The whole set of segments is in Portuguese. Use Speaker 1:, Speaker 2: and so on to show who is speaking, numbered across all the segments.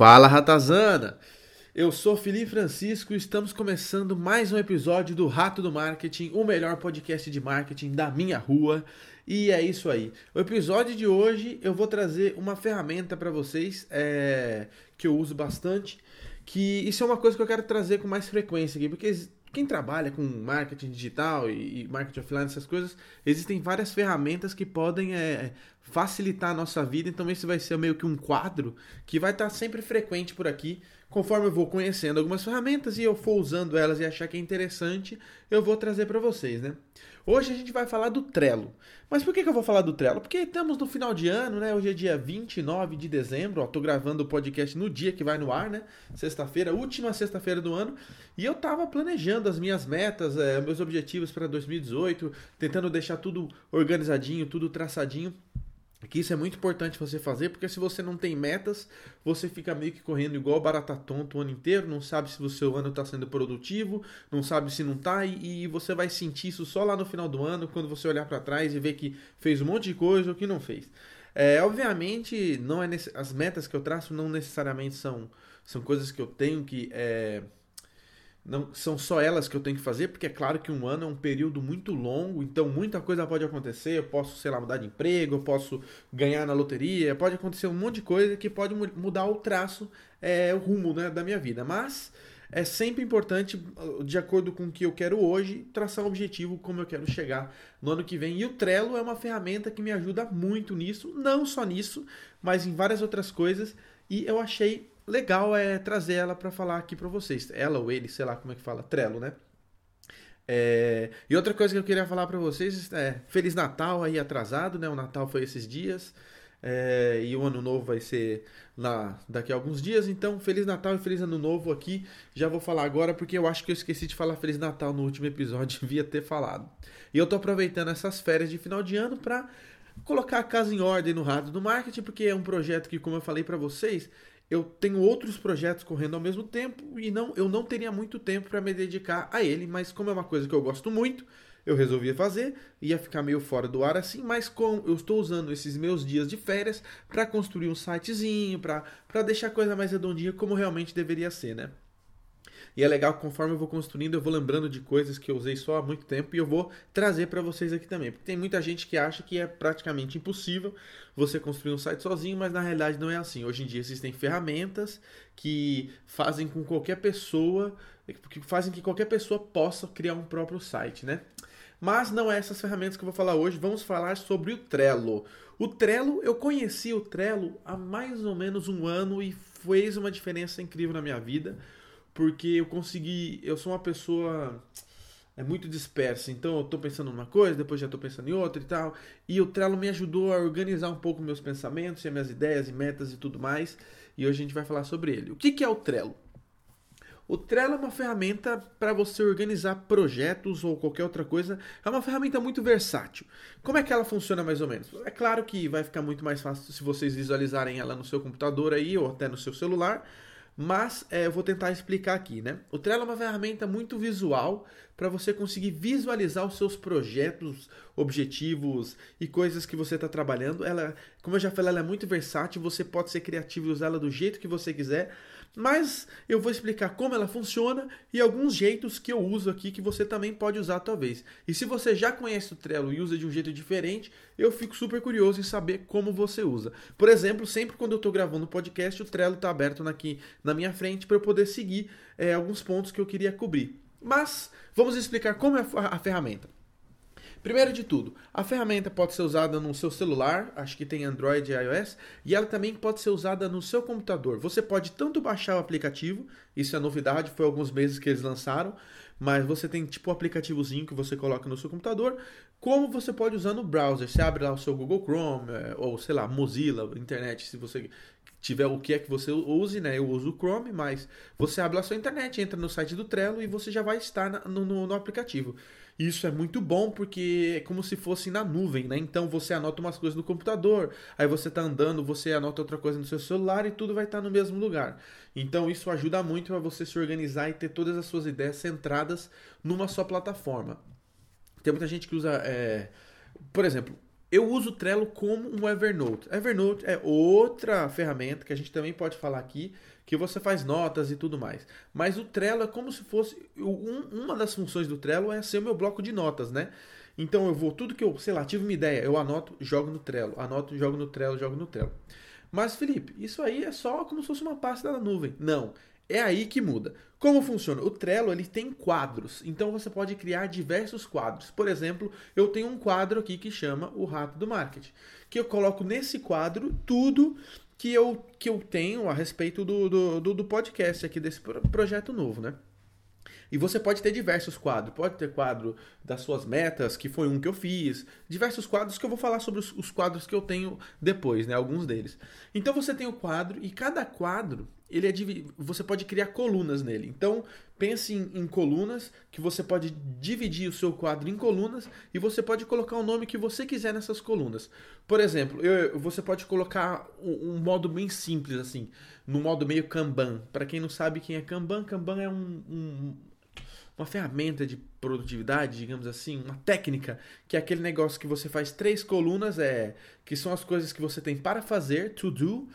Speaker 1: Fala Ratazana! Eu sou Felipe Francisco e estamos começando mais um episódio do Rato do Marketing, o melhor podcast de marketing da minha rua. E é isso aí. O episódio de hoje eu vou trazer uma ferramenta para vocês é, que eu uso bastante. Que isso é uma coisa que eu quero trazer com mais frequência aqui, porque quem trabalha com marketing digital e, marketing offline, essas coisas, existem várias ferramentas que podem é, facilitar a nossa vida. Então, esse vai ser meio que um quadro que vai estar sempre frequente por aqui. Conforme eu vou conhecendo algumas ferramentas e eu for usando elas e achar que é interessante, eu vou trazer para vocês, né? Hoje a gente vai falar do Trello. Mas por que, que eu vou falar do Trello? Porque estamos no final de ano, né? Hoje é dia 29 de dezembro, tô gravando o podcast no dia que vai no ar, né? Sexta-feira, última sexta-feira do ano, e eu tava planejando as minhas metas, é, meus objetivos para 2018, tentando deixar tudo organizadinho, tudo traçadinho que isso é muito importante você fazer, porque se você não tem metas, você fica meio que correndo igual barata tonto o ano inteiro, não sabe se o seu ano está sendo produtivo, não sabe se não está, e, e, você vai sentir isso só lá no final do ano, quando você olhar para trás e ver que fez um monte de coisa ou que não fez. É, obviamente, não é as metas que eu traço não necessariamente são, são coisas que eu tenho que. É, não são só elas que eu tenho que fazer, porque é claro que um ano é um período muito longo, então muita coisa pode acontecer. Eu posso, sei lá, mudar de emprego, eu posso ganhar na loteria, pode acontecer um monte de coisa que pode mudar o traço, é, o rumo né, da minha vida. Mas é sempre importante, de acordo com o que eu quero hoje, traçar um objetivo como eu quero chegar no ano que vem. E o Trello é uma ferramenta que me ajuda muito nisso, não só nisso, mas em várias outras coisas. E eu achei legal é trazer ela para falar aqui para vocês. Ela ou ele, sei lá como é que fala, Trello, né? É... E outra coisa que eu queria falar para vocês é Feliz Natal aí atrasado, né? O Natal foi esses dias. É... e o ano novo vai ser lá daqui a alguns dias. Então, Feliz Natal e Feliz Ano Novo aqui. Já vou falar agora porque eu acho que eu esqueci de falar Feliz Natal no último episódio, devia ter falado. E eu tô aproveitando essas férias de final de ano para colocar a casa em ordem no rádio do marketing, porque é um projeto que, como eu falei para vocês, eu tenho outros projetos correndo ao mesmo tempo e não, eu não teria muito tempo para me dedicar a ele, mas como é uma coisa que eu gosto muito, eu resolvi fazer, ia ficar meio fora do ar assim, mas com eu estou usando esses meus dias de férias para construir um sitezinho, para deixar a coisa mais redondinha como realmente deveria ser, né? E é legal que conforme eu vou construindo, eu vou lembrando de coisas que eu usei só há muito tempo e eu vou trazer para vocês aqui também. Porque tem muita gente que acha que é praticamente impossível você construir um site sozinho, mas na realidade não é assim. Hoje em dia existem ferramentas que fazem com qualquer pessoa, que fazem que qualquer pessoa possa criar um próprio site, né? Mas não é essas ferramentas que eu vou falar hoje, vamos falar sobre o Trello. O Trello, eu conheci o Trello há mais ou menos um ano e fez uma diferença incrível na minha vida porque eu consegui. Eu sou uma pessoa é muito dispersa, então eu estou pensando numa coisa, depois já estou pensando em outra e tal. E o Trello me ajudou a organizar um pouco meus pensamentos, e minhas ideias e metas e tudo mais. E hoje a gente vai falar sobre ele. O que, que é o Trello? O Trello é uma ferramenta para você organizar projetos ou qualquer outra coisa. É uma ferramenta muito versátil. Como é que ela funciona mais ou menos? É claro que vai ficar muito mais fácil se vocês visualizarem ela no seu computador aí ou até no seu celular mas é, eu vou tentar explicar aqui, né? O Trello é uma ferramenta muito visual para você conseguir visualizar os seus projetos, objetivos e coisas que você está trabalhando. Ela, como eu já falei, ela é muito versátil, você pode ser criativo e usar ela do jeito que você quiser. Mas eu vou explicar como ela funciona e alguns jeitos que eu uso aqui que você também pode usar talvez. E se você já conhece o Trello e usa de um jeito diferente, eu fico super curioso em saber como você usa. Por exemplo, sempre quando eu estou gravando o podcast, o Trello está aberto aqui na minha frente para eu poder seguir é, alguns pontos que eu queria cobrir. Mas vamos explicar como é a ferramenta. Primeiro de tudo, a ferramenta pode ser usada no seu celular, acho que tem Android e iOS, e ela também pode ser usada no seu computador. Você pode tanto baixar o aplicativo, isso é novidade, foi alguns meses que eles lançaram, mas você tem tipo um aplicativozinho que você coloca no seu computador, como você pode usar no browser. Você abre lá o seu Google Chrome, é, ou sei lá, Mozilla, internet, se você tiver o que é que você use, né? Eu uso o Chrome, mas você abre a sua internet, entra no site do Trello e você já vai estar no, no, no aplicativo. Isso é muito bom porque é como se fosse na nuvem, né? Então você anota umas coisas no computador, aí você está andando, você anota outra coisa no seu celular e tudo vai estar no mesmo lugar. Então isso ajuda muito a você se organizar e ter todas as suas ideias centradas numa só plataforma. Tem muita gente que usa, é... por exemplo, eu uso o Trello como um Evernote. Evernote é outra ferramenta que a gente também pode falar aqui, que você faz notas e tudo mais. Mas o Trello é como se fosse. Um, uma das funções do Trello é ser o meu bloco de notas, né? Então eu vou, tudo que eu, sei lá, tive uma ideia, eu anoto, jogo no Trello, anoto, jogo no Trello, jogo no Trello. Mas, Felipe, isso aí é só como se fosse uma pasta da nuvem. Não. É aí que muda. Como funciona? O Trello ele tem quadros, então você pode criar diversos quadros. Por exemplo, eu tenho um quadro aqui que chama o Rato do Marketing, que eu coloco nesse quadro tudo que eu, que eu tenho a respeito do, do, do, do podcast aqui desse projeto novo, né? E você pode ter diversos quadros. Pode ter quadro das suas metas, que foi um que eu fiz. Diversos quadros que eu vou falar sobre os, os quadros que eu tenho depois, né? Alguns deles. Então você tem o quadro e cada quadro ele é você pode criar colunas nele. Então, pense em, em, colunas que você pode dividir o seu quadro em colunas e você pode colocar o nome que você quiser nessas colunas. Por exemplo, eu, você pode colocar um, um, modo bem simples assim, no modo meio Kanban. Para quem não sabe quem é Kanban, Kanban é um, um uma ferramenta de produtividade, digamos assim, uma técnica, que é aquele negócio que você faz três colunas, é que são as coisas que você tem para fazer, to do.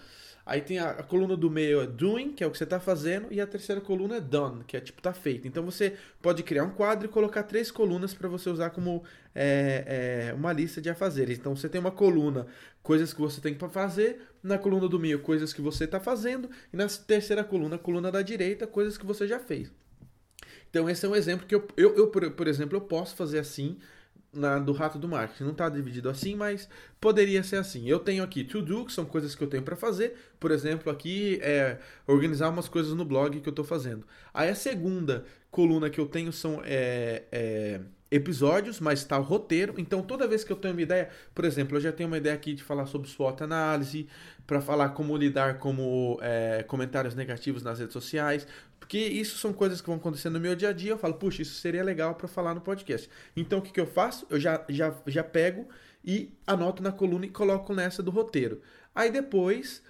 Speaker 1: Aí tem a, a coluna do meio é doing, que é o que você está fazendo, e a terceira coluna é done, que é tipo tá feito. Então você pode criar um quadro e colocar três colunas para você usar como é, é, uma lista de afazeres. Então você tem uma coluna coisas que você tem para fazer, na coluna do meio coisas que você está fazendo, e na terceira coluna, coluna da direita, coisas que você já fez. Então esse é um exemplo que eu, eu, eu por, por exemplo, eu posso fazer assim na, do rato do marketing. Não está dividido assim, mas poderia ser assim. Eu tenho aqui to do, que são coisas que eu tenho para fazer. Por exemplo, aqui é organizar umas coisas no blog que eu estou fazendo. Aí a segunda coluna que eu tenho são é, é, episódios, mas está o roteiro. Então toda vez que eu tenho uma ideia, por exemplo, eu já tenho uma ideia aqui de falar sobre SWOT análise, para falar como lidar com é, comentários negativos nas redes sociais, porque isso são coisas que vão acontecer no meu dia a dia. Eu falo, puxa, isso seria legal para falar no podcast. Então o que, que eu faço? Eu já, já, já pego e anoto na coluna e coloco nessa do roteiro. Aí depois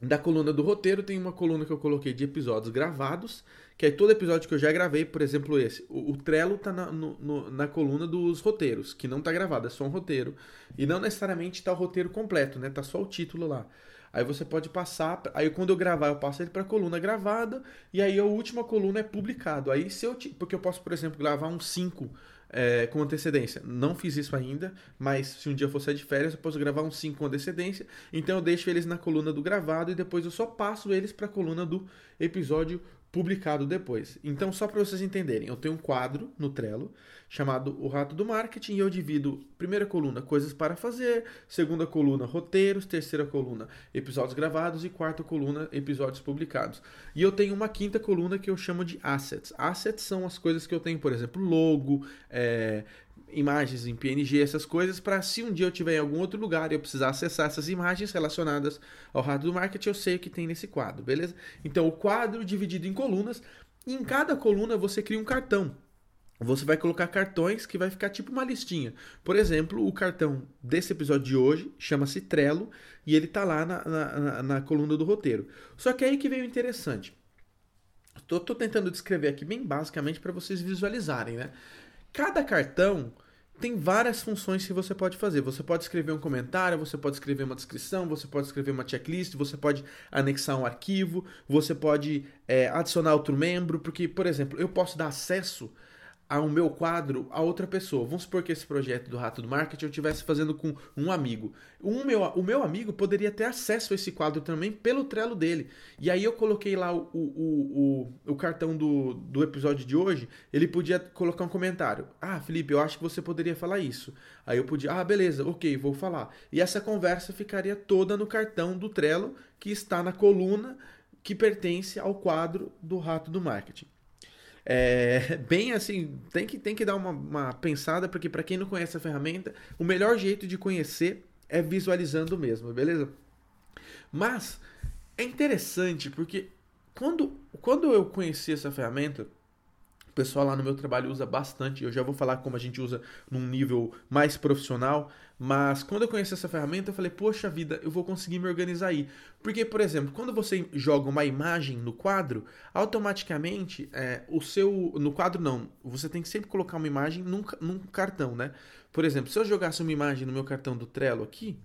Speaker 1: da coluna do roteiro tem uma coluna que eu coloquei de episódios gravados, que é todo episódio que eu já gravei, por exemplo esse. O, o Trello tá na, no, no, na coluna dos roteiros, que não tá gravado, é só um roteiro. E não necessariamente tá o roteiro completo, né? Tá só o título lá. Aí você pode passar, aí quando eu gravar, eu passo ele para coluna gravada e aí a última coluna é publicado. Aí se eu, porque eu posso, por exemplo, gravar um 5 é, com antecedência. Não fiz isso ainda, mas se um dia eu for sair de férias, eu posso gravar uns 5 com antecedência. Então eu deixo eles na coluna do gravado e depois eu só passo eles para a coluna do episódio publicado depois. Então, só para vocês entenderem, eu tenho um quadro no Trello chamado O Rato do Marketing e eu divido primeira coluna coisas para fazer, segunda coluna roteiros, terceira coluna episódios gravados e quarta coluna episódios publicados. E eu tenho uma quinta coluna que eu chamo de assets. Assets são as coisas que eu tenho, por exemplo, logo, é, imagens em PNG, essas coisas, para se um dia eu estiver em algum outro lugar e eu precisar acessar essas imagens relacionadas ao rato do marketing, eu sei o que tem nesse quadro, beleza? Então, o quadro dividido em colunas, e em cada coluna você cria um cartão. Você vai colocar cartões que vai ficar tipo uma listinha. Por exemplo, o cartão desse episódio de hoje chama-se Trello e ele tá lá na, na, na, coluna do roteiro. Só que aí que veio interessante. Tô tentando descrever aqui bem basicamente para vocês visualizarem, né? Cada cartão tem várias funções que você pode fazer. Você pode escrever um comentário, você pode escrever uma descrição, você pode escrever uma checklist, você pode anexar um arquivo, você pode é, adicionar outro membro, porque, por exemplo, eu posso dar acesso ao meu quadro a outra pessoa. Vamos supor que esse projeto do Rato do Marketing eu estivesse fazendo com um amigo. Um meu, o meu amigo poderia ter acesso a esse quadro também pelo Trello dele. E aí eu coloquei lá o, o, o, o cartão do, do episódio de hoje, ele podia colocar um comentário. Ah, Felipe, eu acho que você poderia falar isso. Aí eu podia, ah, beleza, ok, vou falar. E essa conversa ficaria toda no cartão do Trello, que está na coluna que pertence ao quadro do Rato do Marketing. É, bem assim, tem que, tem que dar uma, uma pensada, porque para quem não conhece a ferramenta, o melhor jeito de conhecer é visualizando mesmo, beleza? Mas é interessante porque quando, quando eu conheci essa ferramenta, O pessoal lá no meu trabalho usa bastante. Eu já vou falar como a gente usa num nível mais profissional. Mas quando eu conheci essa ferramenta, eu falei, poxa vida, eu vou conseguir me organizar aí. Porque, por exemplo, quando você joga uma imagem no quadro, automaticamente é, o seu. No quadro não. Você tem que sempre colocar uma imagem num, num cartão, né? Por exemplo, se eu jogasse uma imagem no meu cartão do Trello aqui,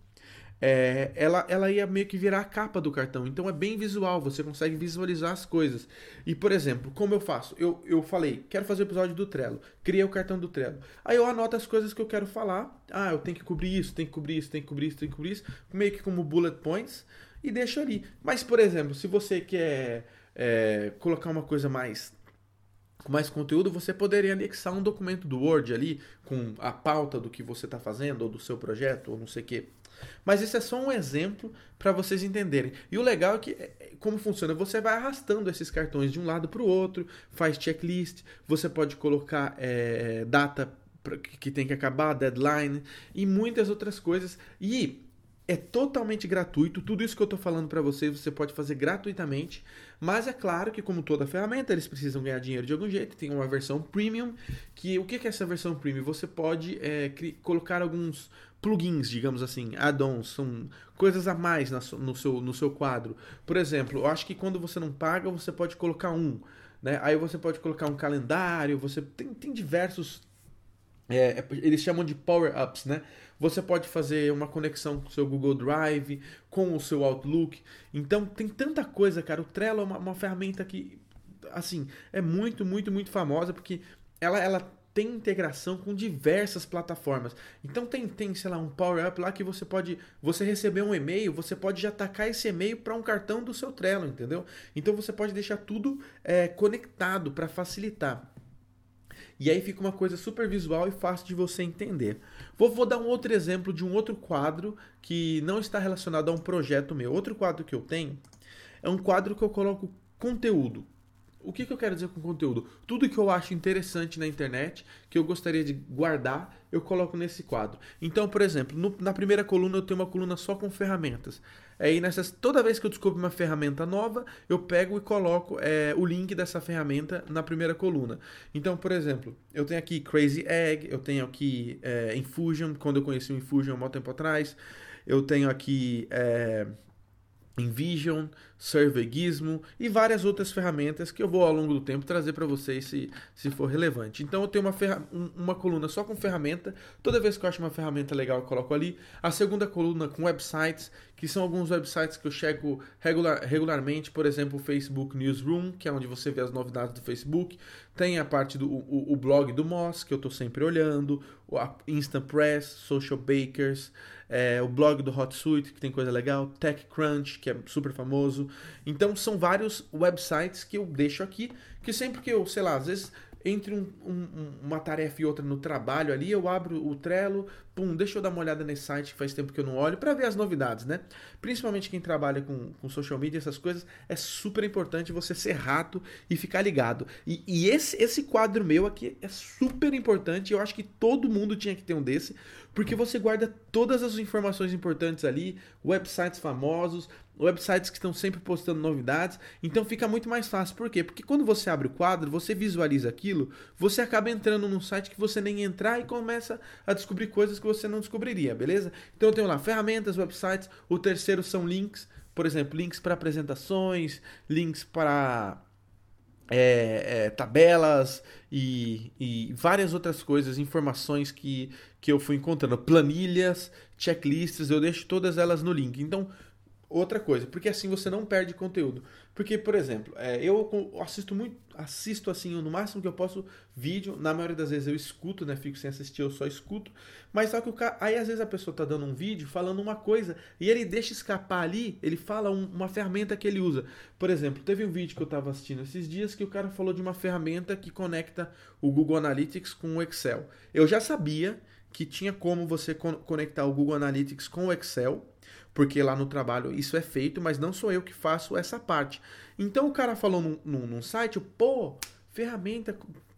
Speaker 1: é, ela, ela ia meio que virar a capa do cartão. Então é bem visual, você consegue visualizar as coisas. E, por exemplo, como eu faço? Eu, eu falei, quero fazer o episódio do Trello. Criei o cartão do Trello. Aí eu anoto as coisas que eu quero falar. Ah, eu tenho que cobrir isso, tenho que cobrir isso, tenho que cobrir isso, tenho que cobrir isso. Meio que como bullet points. E deixo ali. Mas, por exemplo, se você quer é, colocar uma coisa mais com mais conteúdo, você poderia anexar um documento do Word ali com a pauta do que você está fazendo, ou do seu projeto, ou não sei o que. Mas esse é só um exemplo para vocês entenderem. E o legal é que, é, é, como funciona, você vai arrastando esses cartões de um lado para o outro, faz checklist, você pode colocar é, data que tem que acabar, deadline e muitas outras coisas. E é totalmente gratuito. Tudo isso que eu estou falando para vocês você pode fazer gratuitamente. Mas é claro que, como toda ferramenta, eles precisam ganhar dinheiro de algum jeito. Tem uma versão premium. Que o que é essa versão premium? Você pode é, colocar alguns plugins, digamos assim, add-ons, são coisas a mais no seu, no seu quadro. Por exemplo, eu acho que quando você não paga, você pode colocar um. Né? Aí você pode colocar um calendário, você tem, tem diversos. É, eles chamam de power-ups, né? Você pode fazer uma conexão com o seu Google Drive, com o seu Outlook. Então tem tanta coisa, cara. O Trello é uma, uma ferramenta que, assim, é muito, muito, muito famosa porque ela, ela tem integração com diversas plataformas. Então tem, tem, sei lá, um Power Up lá que você pode, você receber um e-mail, você pode já atacar esse e-mail para um cartão do seu Trello, entendeu? Então você pode deixar tudo é, conectado para facilitar. E aí fica uma coisa super visual e fácil de você entender. Vou, vou dar um outro exemplo de um outro quadro que não está relacionado a um projeto meu. Outro quadro que eu tenho é um quadro que eu coloco conteúdo. O que, que, eu quero dizer com conteúdo? Tudo que eu acho interessante na internet, que eu gostaria de guardar, eu coloco nesse quadro. Então, por exemplo, no, na primeira coluna eu tenho uma coluna só com ferramentas. Aí nessas, toda vez que eu descubro uma ferramenta nova, eu pego e coloco é, o link dessa ferramenta na primeira coluna. Então, por exemplo, eu tenho aqui Crazy Egg, eu tenho aqui é, Infusion, quando eu conheci o Infusion há um tempo atrás. Eu tenho aqui é, Envision, Survegismo e várias outras ferramentas que eu vou ao longo do tempo trazer para vocês se, se for relevante. Então eu tenho uma, uma coluna só com ferramenta, toda vez que eu acho uma ferramenta legal eu coloco ali. A segunda coluna com websites, que são alguns websites que eu checo regular, regularmente, por exemplo o Facebook Newsroom, que é onde você vê as novidades do Facebook. Tem a parte do o, o blog do Moss, que eu estou sempre olhando, o Instant Press, Social Bakers, é, o blog do HotSuite, que tem coisa legal, TechCrunch, que é super famoso. Então são vários websites que eu deixo aqui, que sempre que eu, sei lá, às vezes entre um, um, uma tarefa e outra no trabalho ali, eu abro o Trello, pum, deixa eu dar uma olhada nesse site que faz tempo que eu não olho, para ver as novidades, né? Principalmente quem trabalha com, com social media, essas coisas, é super importante você ser rato e ficar ligado. E, e esse, esse quadro meu aqui é super importante, eu acho que todo mundo tinha que ter um desse, porque você guarda todas as informações importantes ali, websites famosos, websites que estão sempre postando novidades, então fica muito mais fácil. Por quê? Porque quando você abre o quadro, você visualiza aquilo, você acaba entrando num site que você nem entrar e começa a descobrir coisas que você não descobriria, beleza? Então eu tenho lá ferramentas, websites, o terceiro são links, por exemplo, links para apresentações, links para é, é, tabelas e, e, várias outras coisas, informações que, que eu fui encontrando, planilhas, checklists, eu deixo todas elas no link. Então, outra coisa, porque assim você não perde conteúdo. Porque, por exemplo, é, eu assisto muito, assisto assim, no máximo que eu posso, vídeo. Na maioria das vezes eu escuto, né? Fico sem assistir, eu só escuto. Mas só que o cara, aí às vezes a pessoa tá dando um vídeo falando uma coisa e ele deixa escapar ali, ele fala um, uma ferramenta que ele usa. Por exemplo, teve um vídeo que eu tava assistindo esses dias que o cara falou de uma ferramenta que conecta o Google Analytics com o Excel. Eu já sabia que tinha como você conectar o Google Analytics com o Excel porque lá no trabalho isso é feito, mas não sou eu que faço essa parte. Então o cara falou num, num, num site, pô, ferramenta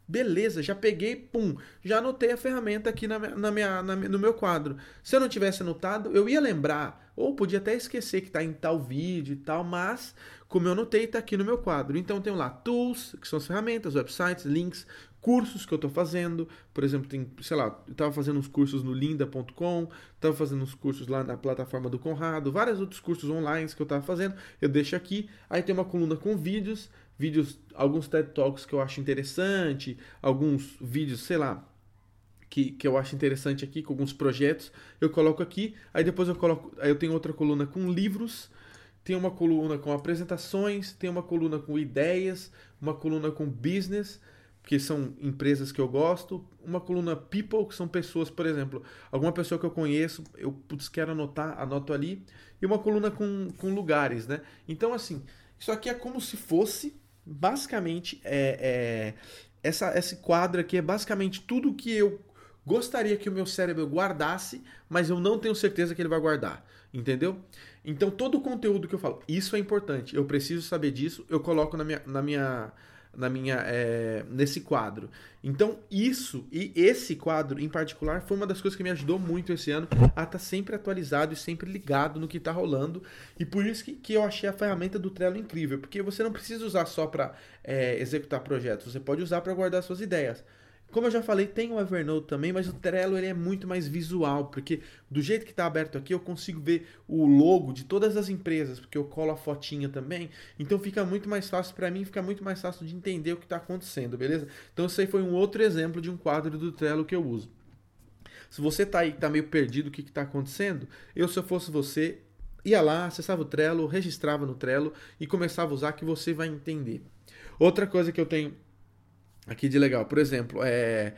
Speaker 1: Beleza, já peguei, pum, já anotei a ferramenta aqui na, na minha, na, no meu quadro. Se eu não tivesse anotado, eu ia lembrar, ou podia até esquecer que está em tal vídeo e tal, mas como eu anotei, está aqui no meu quadro. Então tenho lá tools, que são as ferramentas, websites, links, cursos que eu estou fazendo. Por exemplo, tem, sei lá, eu estava fazendo uns cursos no linda.com, estava fazendo uns cursos lá na plataforma do Conrado, vários outros cursos online que eu estava fazendo. Eu deixo aqui. Aí tem uma coluna com vídeos vídeos, alguns TED Talks que eu acho interessante, alguns vídeos, sei lá, que, que eu acho interessante aqui, com alguns projetos, eu coloco aqui, aí depois eu coloco, aí eu tenho outra coluna com livros, tem uma coluna com apresentações, tem uma coluna com ideias, uma coluna com business, que são empresas que eu gosto, uma coluna people, que são pessoas, por exemplo, alguma pessoa que eu conheço, eu putz, quero anotar, anoto ali, e uma coluna com, com lugares, né? Então, assim, isso aqui é como se fosse basicamente é, é, essa, esse quadro aqui é basicamente tudo que eu gostaria que o meu cérebro guardasse, mas eu não tenho certeza que ele vai guardar, entendeu? Então todo o conteúdo que eu falo, isso é importante, eu preciso saber disso, eu coloco na minha, na minha na minha é, nesse quadro. Então isso e esse quadro em particular foi uma das coisas que me ajudou muito esse ano a estar tá sempre atualizado e sempre ligado no que está rolando e por isso que, que eu achei a ferramenta do Trello incrível, porque você não precisa usar só para é, executar projetos, você pode usar para guardar suas ideias. Como eu já falei, tem o Evernote também, mas o Trello ele é muito mais visual, porque do jeito que está aberto aqui eu consigo ver o logo de todas as empresas, porque eu colo a fotinha também. Então fica muito mais fácil para mim, fica muito mais fácil de entender o que está acontecendo, beleza? Então esse aí foi um outro exemplo de um quadro do Trello que eu uso. Se você está aí, está meio perdido o que está acontecendo, eu se eu fosse você, ia lá, acessava o Trello, registrava no Trello e começava a usar que você vai entender. Outra coisa que eu tenho aqui de legal. Por exemplo, é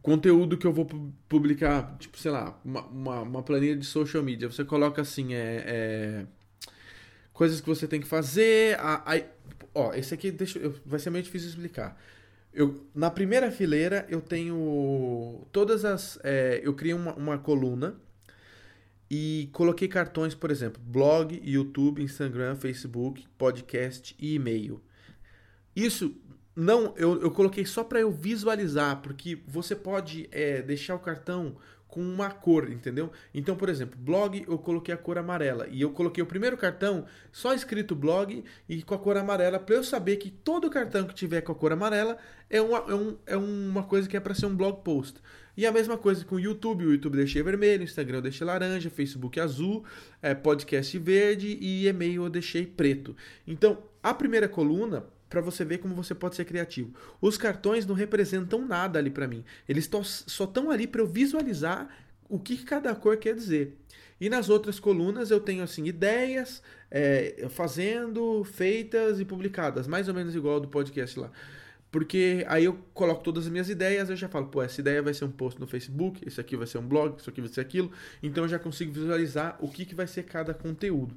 Speaker 1: conteúdo que eu vou publicar, tipo, sei lá, uma, uma, uma planilha de social media. Você coloca assim, é, é coisas que você tem que fazer. Aí, ó, esse aqui deixa, vai ser meio difícil explicar. Eu, na primeira fileira eu tenho todas as. É, eu criei uma, uma coluna e coloquei cartões, por exemplo, blog, YouTube, Instagram, Facebook, podcast e e-mail. Isso não, eu, eu coloquei só para eu visualizar, porque você pode é, deixar o cartão com uma cor, entendeu? Então, por exemplo, blog eu coloquei a cor amarela e eu coloquei o primeiro cartão só escrito blog e com a cor amarela para eu saber que todo cartão que tiver com a cor amarela é uma, é um, é uma coisa que é para ser um blog post. E a mesma coisa com o YouTube, o YouTube deixei vermelho, Instagram eu deixei laranja, Facebook azul, é, podcast verde e e-mail eu deixei preto. Então, a primeira coluna para você ver como você pode ser criativo. Os cartões não representam nada ali para mim. Eles só estão ali para eu visualizar o que cada cor quer dizer. E nas outras colunas eu tenho assim ideias é, fazendo, feitas e publicadas, mais ou menos igual ao do podcast lá. Porque aí eu coloco todas as minhas ideias, eu já falo, pô, essa ideia vai ser um post no Facebook, isso aqui vai ser um blog, isso aqui vai ser aquilo. Então eu já consigo visualizar o que, que vai ser cada conteúdo.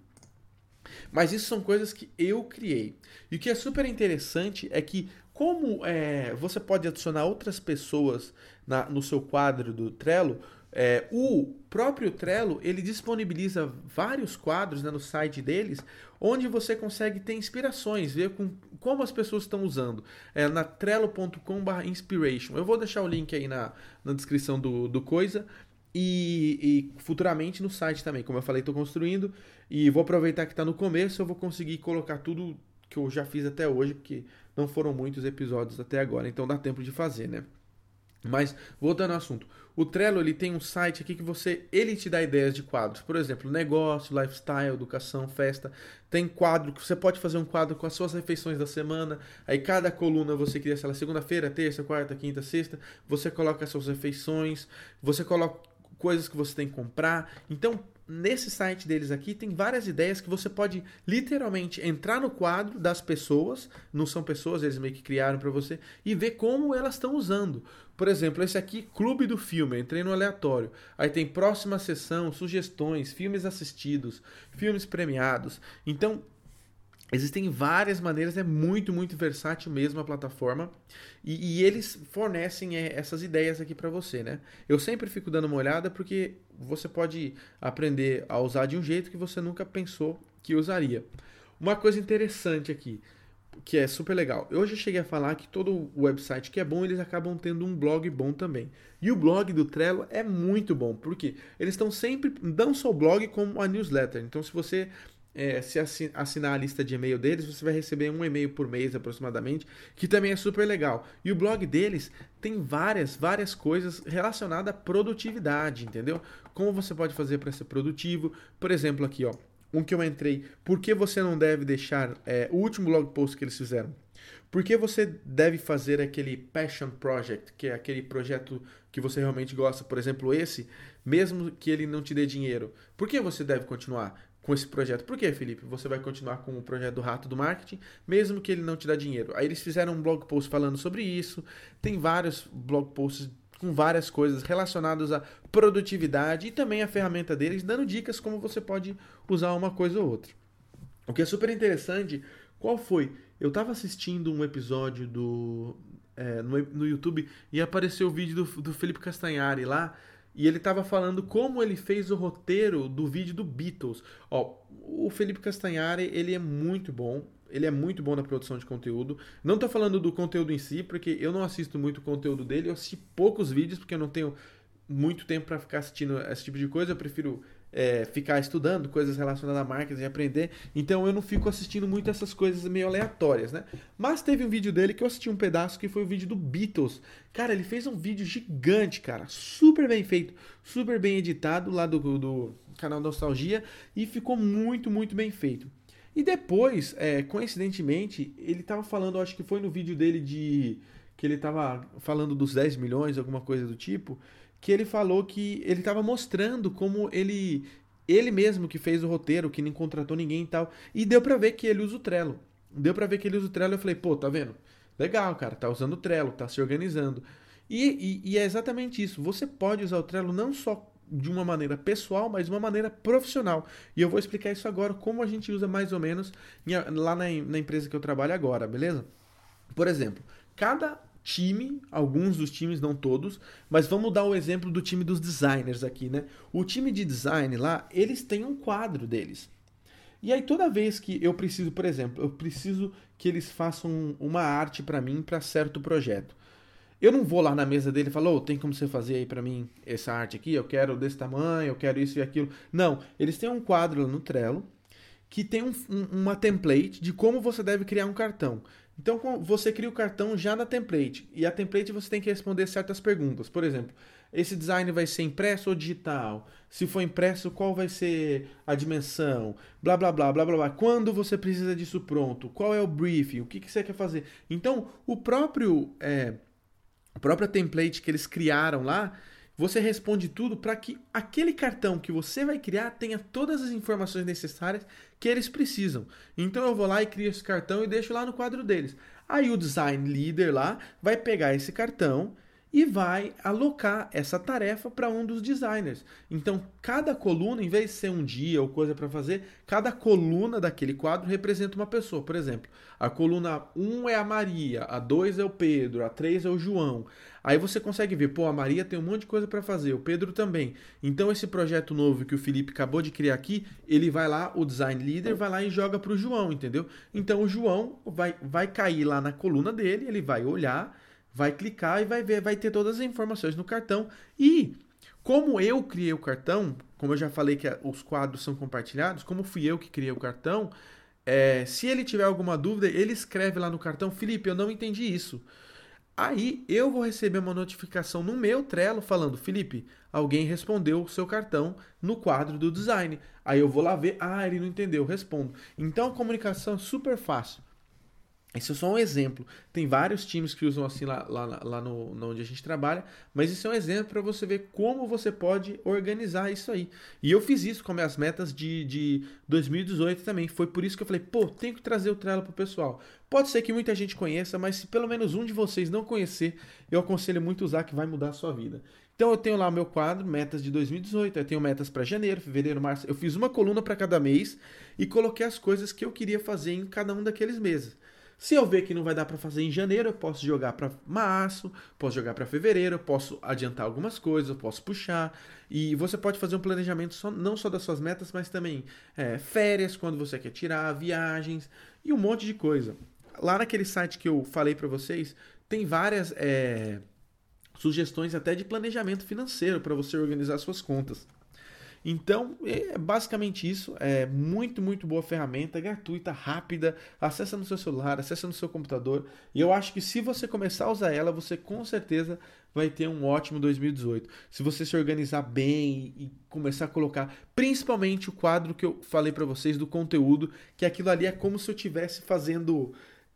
Speaker 1: Mas isso são coisas que eu criei. E o que é super interessante é que, como é, você pode adicionar outras pessoas na, no seu quadro do Trello, é, o próprio Trello ele disponibiliza vários quadros né, no site deles, onde você consegue ter inspirações, ver com, como as pessoas estão usando. É na trello.com/inspiration. Eu vou deixar o link aí na, na descrição do, do coisa. E, e, futuramente no site também. Como eu falei, estou construindo e vou aproveitar que está no começo. Eu vou conseguir colocar tudo que eu já fiz até hoje, porque não foram muitos episódios até agora, então dá tempo de fazer, né? Mas voltando ao assunto, o Trello ele tem um site aqui que você ele te dá ideias de quadros, por exemplo, negócio, lifestyle, educação, festa. Tem quadro que você pode fazer um quadro com as suas refeições da semana. Aí cada coluna você cria, sei lá, segunda-feira, terça, quarta, quinta, sexta, você coloca as suas refeições, você coloca coisas que você tem que comprar. Então, nesse site deles aqui tem várias ideias que você pode literalmente entrar no quadro das pessoas, não são pessoas, eles meio que criaram para você e ver como elas estão usando. Por exemplo, esse aqui, Clube do Filme, entrei no aleatório. Aí tem próxima sessão, sugestões, filmes assistidos, filmes premiados. Então, Existem várias maneiras, é muito, muito versátil mesmo a plataforma. E, e eles fornecem é, essas ideias aqui para você, né? Eu sempre fico dando uma olhada porque você pode aprender a usar de um jeito que você nunca pensou que usaria. Uma coisa interessante aqui. que é super legal. Eu já cheguei a falar que todo website que é bom, eles acabam tendo um blog bom também. E o blog do Trello é muito bom, porque eles estão sempre, não só o blog, como a newsletter. Então, se você é, se assinar a lista de e-mail deles, você vai receber um e-mail por mês aproximadamente, que também é super legal. E o blog deles tem várias, várias coisas relacionadas à produtividade, entendeu? Como você pode fazer para ser produtivo. Por exemplo, aqui, ó, um que eu entrei, por que você não deve deixar é, o último blog post que eles fizeram? Por que você deve fazer aquele passion project, que é aquele projeto que você realmente gosta, por exemplo, esse, mesmo que ele não te dê dinheiro? Por que você deve continuar? Com esse projeto. Por que, Felipe? Você vai continuar com o projeto do Rato do Marketing, mesmo que ele não te dá dinheiro. Aí eles fizeram um blog post falando sobre isso. Tem vários blog posts com várias coisas relacionadas à produtividade e também a ferramenta deles, dando dicas como você pode usar uma coisa ou outra. O que é super interessante, qual foi? Eu estava assistindo um episódio do é, no, no YouTube e apareceu o vídeo do, do Felipe Castanhari lá e ele estava falando como ele fez o roteiro do vídeo do Beatles. Ó, o Felipe Castanhari, ele é muito bom. Ele é muito bom na produção de conteúdo. Não estou falando do conteúdo em si, porque eu não assisto muito o conteúdo dele. Eu assisti poucos vídeos, porque eu não tenho muito tempo para ficar assistindo esse tipo de coisa. Eu prefiro é, ficar estudando coisas relacionadas a marketing e aprender. Então eu não fico assistindo muito essas coisas meio aleatórias, né? Mas teve um vídeo dele que eu assisti um pedaço que foi o vídeo do Beatles. Cara, ele fez um vídeo gigante, cara. Super bem feito, super bem editado lá do, do canal Nostalgia e ficou muito, muito bem feito. E depois, é, coincidentemente, ele tava falando, acho que foi no vídeo dele de. que ele tava falando dos 10 milhões, alguma coisa do tipo que ele falou que ele estava mostrando como ele ele mesmo que fez o roteiro, que não contratou ninguém e tal, e deu para ver que ele usa o Trello. Deu para ver que ele usa o Trello, eu falei, pô, tá vendo? Legal, cara, tá usando o Trello, tá se organizando. E, e, e é exatamente isso. Você pode usar o Trello não só de uma maneira pessoal, mas de uma maneira profissional. E eu vou explicar isso agora, como a gente usa mais ou menos lá na, na empresa que eu trabalho agora, beleza? Por exemplo, cada time, alguns dos times, não todos, mas vamos dar o exemplo do time dos designers aqui, né? O time de design lá, eles têm um quadro deles. E aí toda vez que eu preciso, por exemplo, eu preciso que eles façam uma arte para mim para certo projeto. Eu não vou lá na mesa dele e falo, oh, tem como você fazer aí para mim essa arte aqui? Eu quero desse tamanho, eu quero isso e aquilo. Não, eles têm um quadro no Trello que tem um, uma template de como você deve criar um cartão. Então você cria o cartão já na template. E a template você tem que responder certas perguntas. Por exemplo, esse design vai ser impresso ou digital? Se for impresso, qual vai ser a dimensão? Blá blá blá blá blá blá. Quando você precisa disso pronto? Qual é o briefing? O que, que você quer fazer? Então, o próprio. É, a própria template que eles criaram lá você responde tudo para que aquele cartão que você vai criar tenha todas as informações necessárias que eles precisam. Então eu vou lá e crio esse cartão e deixo lá no quadro deles. Aí o design leader lá vai pegar esse cartão e vai alocar essa tarefa para um dos designers. Então, cada coluna, em vez de ser um dia ou coisa para fazer, cada coluna daquele quadro representa uma pessoa. Por exemplo, a coluna 1 é a Maria, a 2 é o Pedro, a 3 é o João. Aí você consegue ver, pô, a Maria tem um monte de coisa para fazer, o Pedro também. Então esse projeto novo que o Felipe acabou de criar aqui, ele vai lá, o design leader vai lá e joga para o João, entendeu? Então o João vai, vai cair lá na coluna dele, ele vai olhar, vai clicar e vai ver, vai ter todas as informações no cartão. E como eu criei o cartão, como eu já falei que os quadros são compartilhados, como fui eu que criei o cartão, é, se ele tiver alguma dúvida, ele escreve lá no cartão, Felipe, eu não entendi isso. Aí eu vou receber uma notificação no meu Trello falando: Felipe, alguém respondeu o seu cartão no quadro do design. Aí eu vou lá ver, ah, ele não entendeu, respondo. Então a comunicação é super fácil. Isso é só um exemplo. Tem vários times que usam assim lá, lá, lá no, onde a gente trabalha, mas isso é um exemplo para você ver como você pode organizar isso aí. E eu fiz isso com minhas metas de, de 2018 também. Foi por isso que eu falei, pô, tenho que trazer o Trello pro pessoal. Pode ser que muita gente conheça, mas se pelo menos um de vocês não conhecer, eu aconselho muito usar que vai mudar a sua vida. Então eu tenho lá meu quadro, metas de 2018, eu tenho metas para janeiro, fevereiro, março. Eu fiz uma coluna para cada mês e coloquei as coisas que eu queria fazer em cada um daqueles meses. Se eu ver que não vai dar para fazer em janeiro, eu posso jogar para março, posso jogar para fevereiro, eu posso adiantar algumas coisas, eu posso puxar. E você pode fazer um planejamento só, não só das suas metas, mas também é, férias, quando você quer tirar, viagens e um monte de coisa. lá naquele site que eu falei para vocês, tem várias é, sugestões até de planejamento financeiro para você organizar suas contas. Então, é basicamente isso. É muito, muito boa ferramenta, gratuita, rápida. Acessa no seu celular, acessa no seu computador. E eu acho que se você começar a usar ela, você com certeza vai ter um ótimo 2018. Se você se organizar bem e começar a colocar, principalmente o quadro que eu falei para vocês do conteúdo, que aquilo ali é como se eu estivesse fazendo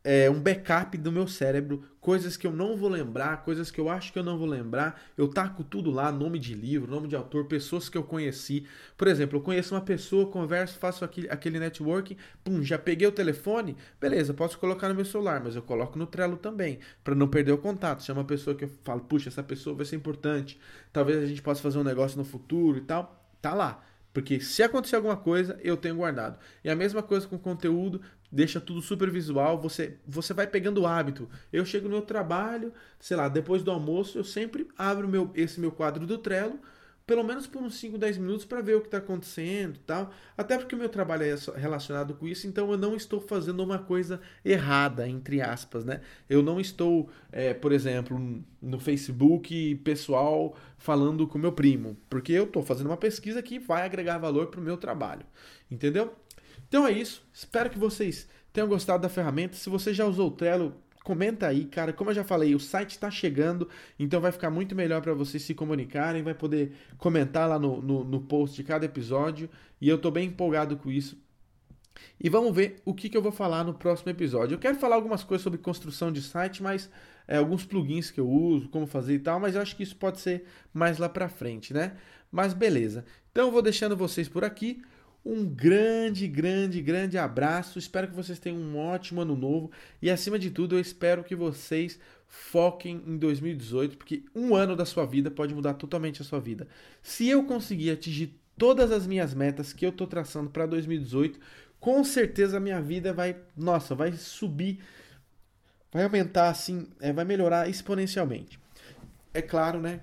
Speaker 1: é, um backup do meu cérebro, coisas que eu não vou lembrar, coisas que eu acho que eu não vou lembrar. Eu taco tudo lá, nome de livro, nome de autor, pessoas que eu conheci. Por exemplo, eu conheço uma pessoa, converso, faço aquele, aquele networking, pum, já peguei o telefone, beleza, posso colocar no meu celular, mas eu coloco no Trello também, para não perder o contato. Se é uma pessoa que eu falo, puxa, essa pessoa vai ser importante, talvez a gente possa fazer um negócio no futuro e tal, tá lá. Porque se acontecer alguma coisa, eu tenho guardado. E a mesma coisa com conteúdo, deixa tudo super visual, você, você vai pegando o hábito. Eu chego no meu trabalho, sei lá, depois do almoço, eu sempre abro meu, esse meu quadro do Trello pelo menos por uns 5, 10 minutos para ver o que está acontecendo tal. Até porque o meu trabalho é relacionado com isso, então eu não estou fazendo uma coisa errada, entre aspas, né? Eu não estou, é, por exemplo, no Facebook pessoal falando com meu primo, porque eu estou fazendo uma pesquisa que vai agregar valor para o meu trabalho, entendeu? Então é isso, espero que vocês tenham gostado da ferramenta. Se você já usou o Trello, Comenta aí, cara. Como eu já falei, o site está chegando, então vai ficar muito melhor para vocês se comunicarem. Vai poder comentar lá no, no, no, post de cada episódio. E eu tô bem empolgado com isso. E vamos ver o que, que eu vou falar no próximo episódio. Eu quero falar algumas coisas sobre construção de site, mas é, alguns plugins que eu uso, como fazer e tal, mas eu acho que isso pode ser mais lá para frente, né? Mas beleza. Então eu vou deixando vocês por aqui. Um grande, grande, grande abraço. Espero que vocês tenham um ótimo ano novo. E acima de tudo, eu espero que vocês foquem em 2018, porque um ano da sua vida pode mudar totalmente a sua vida. Se eu conseguir atingir todas as minhas metas que eu estou traçando para 2018, com certeza a minha vida vai, nossa, vai subir, vai aumentar assim, é, vai melhorar exponencialmente. É claro, né?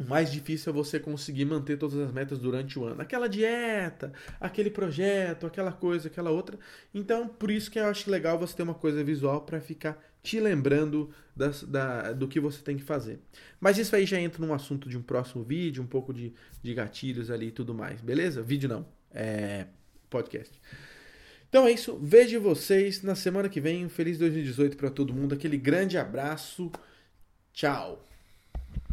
Speaker 1: O mais difícil é você conseguir manter todas as metas durante o ano. Aquela dieta, aquele projeto, aquela coisa, aquela outra. Então, por isso que eu acho legal você ter uma coisa visual para ficar te lembrando das, da, do que você tem que fazer. Mas isso aí já entra num assunto de um próximo vídeo, um pouco de, de gatilhos ali e tudo mais, beleza? Vídeo não, é podcast. Então é isso, vejo vocês na semana que vem. Um feliz 2018 para todo mundo, aquele grande abraço. Tchau.